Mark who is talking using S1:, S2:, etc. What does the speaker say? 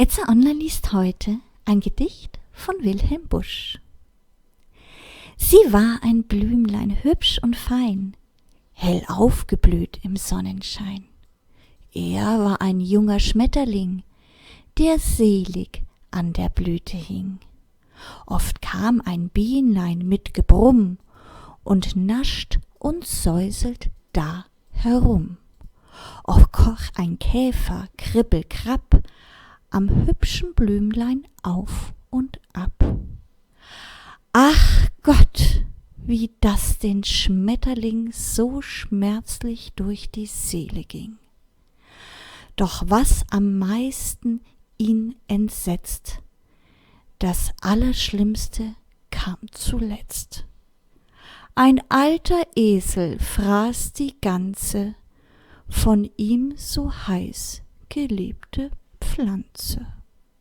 S1: Etze Online liest heute ein Gedicht von Wilhelm Busch. Sie war ein Blümlein, hübsch und fein, hell aufgeblüht im Sonnenschein. Er war ein junger Schmetterling, der selig an der Blüte hing. Oft kam ein Bienlein mit Gebrumm und nascht und säuselt da herum. Oft koch ein Käfer, kribbel, krabb, am hübschen Blümlein auf und ab. Ach Gott, wie das den Schmetterling so schmerzlich durch die Seele ging. Doch was am meisten ihn entsetzt, das Allerschlimmste kam zuletzt. Ein alter Esel fraß die ganze von ihm so heiß geliebte Pflanze.